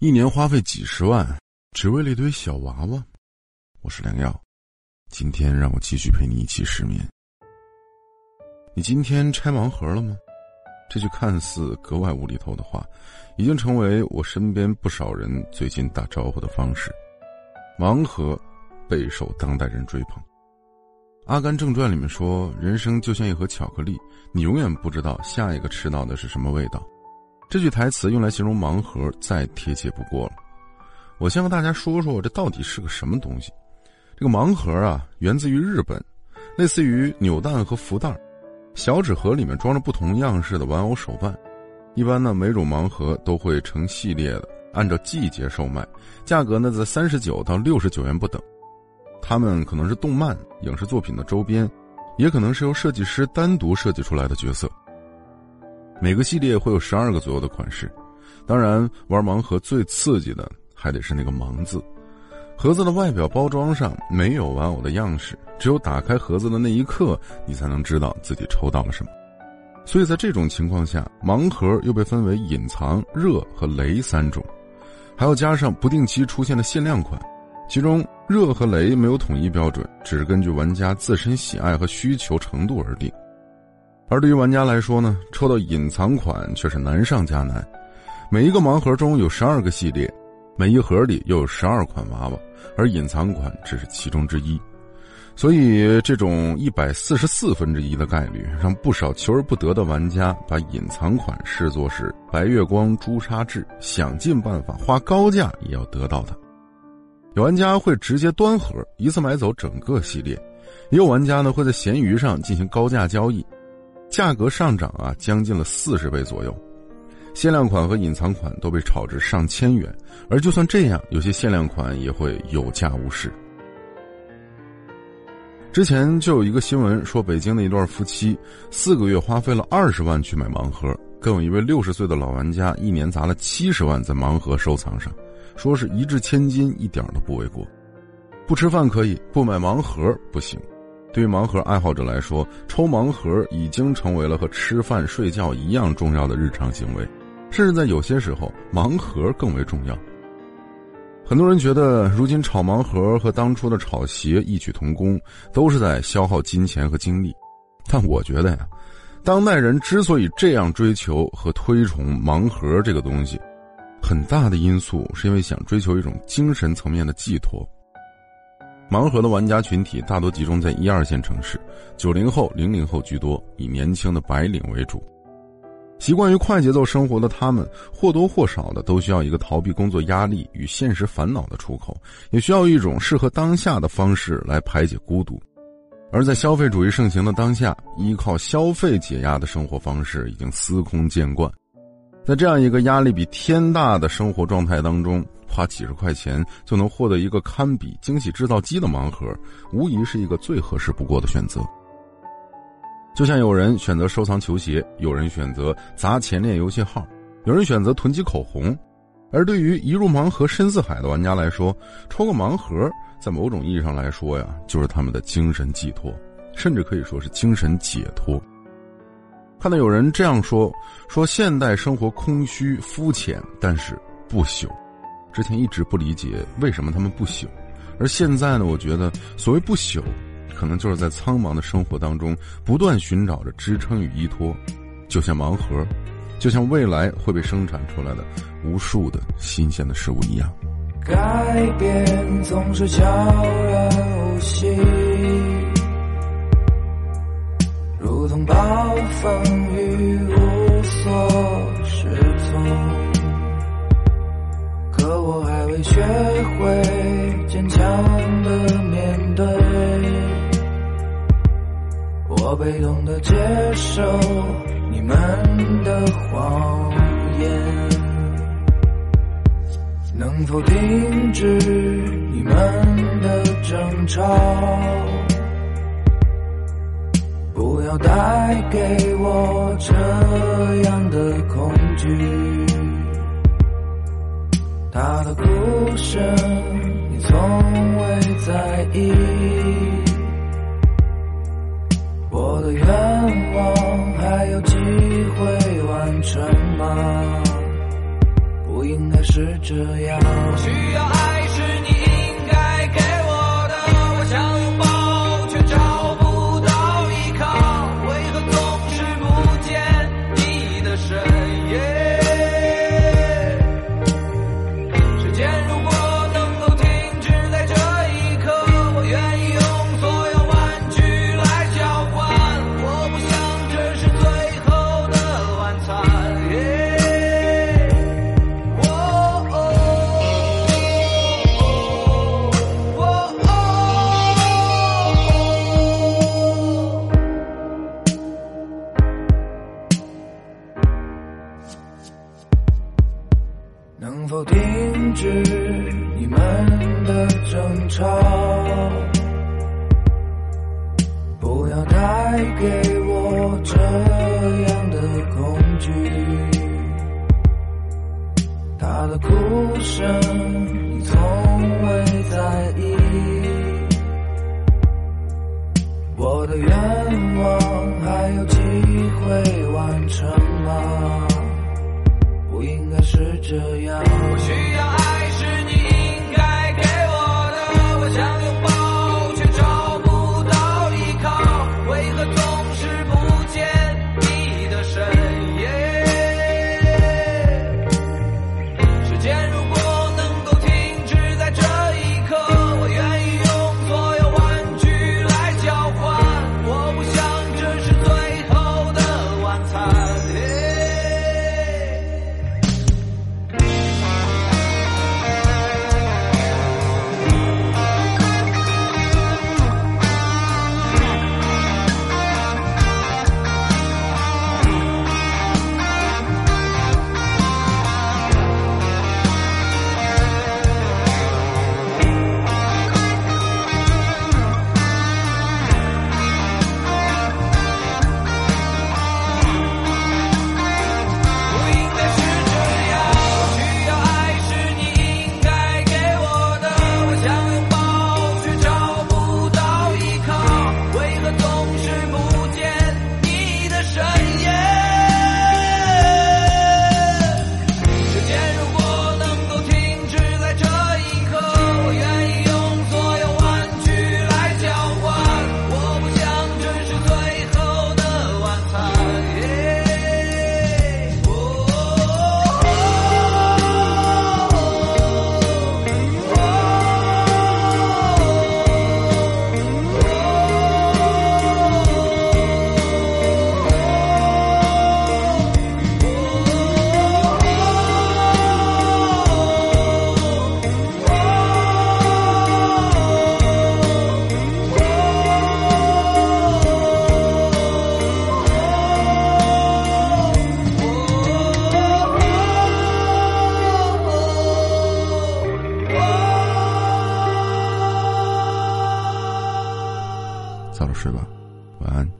一年花费几十万，只为了一堆小娃娃。我是良药，今天让我继续陪你一起失眠。你今天拆盲盒了吗？这句看似格外无厘头的话，已经成为我身边不少人最近打招呼的方式。盲盒备受当代人追捧。《阿甘正传》里面说：“人生就像一盒巧克力，你永远不知道下一个吃到的是什么味道。”这句台词用来形容盲盒再贴切不过了。我先和大家说说这到底是个什么东西。这个盲盒啊，源自于日本，类似于扭蛋和福袋，小纸盒里面装着不同样式的玩偶手办。一般呢，每种盲盒都会成系列的，按照季节售卖，价格呢在三十九到六十九元不等。它们可能是动漫、影视作品的周边，也可能是由设计师单独设计出来的角色。每个系列会有十二个左右的款式，当然玩盲盒最刺激的还得是那个“盲”字。盒子的外表包装上没有玩偶的样式，只有打开盒子的那一刻，你才能知道自己抽到了什么。所以在这种情况下，盲盒又被分为隐藏、热和雷三种，还要加上不定期出现的限量款。其中热和雷没有统一标准，只是根据玩家自身喜爱和需求程度而定。而对于玩家来说呢，抽到隐藏款却是难上加难。每一个盲盒中有十二个系列，每一盒里又有十二款娃娃，而隐藏款只是其中之一。所以，这种一百四十四分之一的概率，让不少求而不得的玩家把隐藏款视作是白月光朱砂痣，想尽办法花高价也要得到它。有玩家会直接端盒一次买走整个系列，也有玩家呢会在闲鱼上进行高价交易。价格上涨啊，将近了四十倍左右，限量款和隐藏款都被炒至上千元，而就算这样，有些限量款也会有价无市。之前就有一个新闻说，北京的一对夫妻四个月花费了二十万去买盲盒，更有一位六十岁的老玩家一年砸了七十万在盲盒收藏上，说是一掷千金，一点都不为过。不吃饭可以，不买盲盒不行。对于盲盒爱好者来说，抽盲盒已经成为了和吃饭睡觉一样重要的日常行为，甚至在有些时候，盲盒更为重要。很多人觉得，如今炒盲盒和当初的炒鞋异曲同工，都是在消耗金钱和精力。但我觉得呀，当代人之所以这样追求和推崇盲盒这个东西，很大的因素是因为想追求一种精神层面的寄托。盲盒的玩家群体大多集中在一二线城市，九零后、零零后居多，以年轻的白领为主。习惯于快节奏生活的他们，或多或少的都需要一个逃避工作压力与现实烦恼的出口，也需要一种适合当下的方式来排解孤独。而在消费主义盛行的当下，依靠消费解压的生活方式已经司空见惯。在这样一个压力比天大的生活状态当中，花几十块钱就能获得一个堪比惊喜制造机的盲盒，无疑是一个最合适不过的选择。就像有人选择收藏球鞋，有人选择砸钱练游戏号，有人选择囤积口红，而对于一入盲盒深似海的玩家来说，抽个盲盒，在某种意义上来说呀，就是他们的精神寄托，甚至可以说是精神解脱。看到有人这样说：“说现代生活空虚肤浅，但是不朽。”之前一直不理解为什么他们不朽，而现在呢？我觉得所谓不朽，可能就是在苍茫的生活当中不断寻找着支撑与依托，就像盲盒，就像未来会被生产出来的无数的新鲜的事物一样。改变总是悄然无息。如同暴风雨无所适从，学会坚强的面对，我被动的接受你们的谎言，能否停止你们的争吵？不要带给我这样的恐惧。他的故事你从未在意。我的愿望还有机会完成吗？不应该是这样。不要带给我这样的恐惧。他的哭声你从未在意。我的愿望还有机会完成吗？不应该是这样。需要爱睡吧？晚安。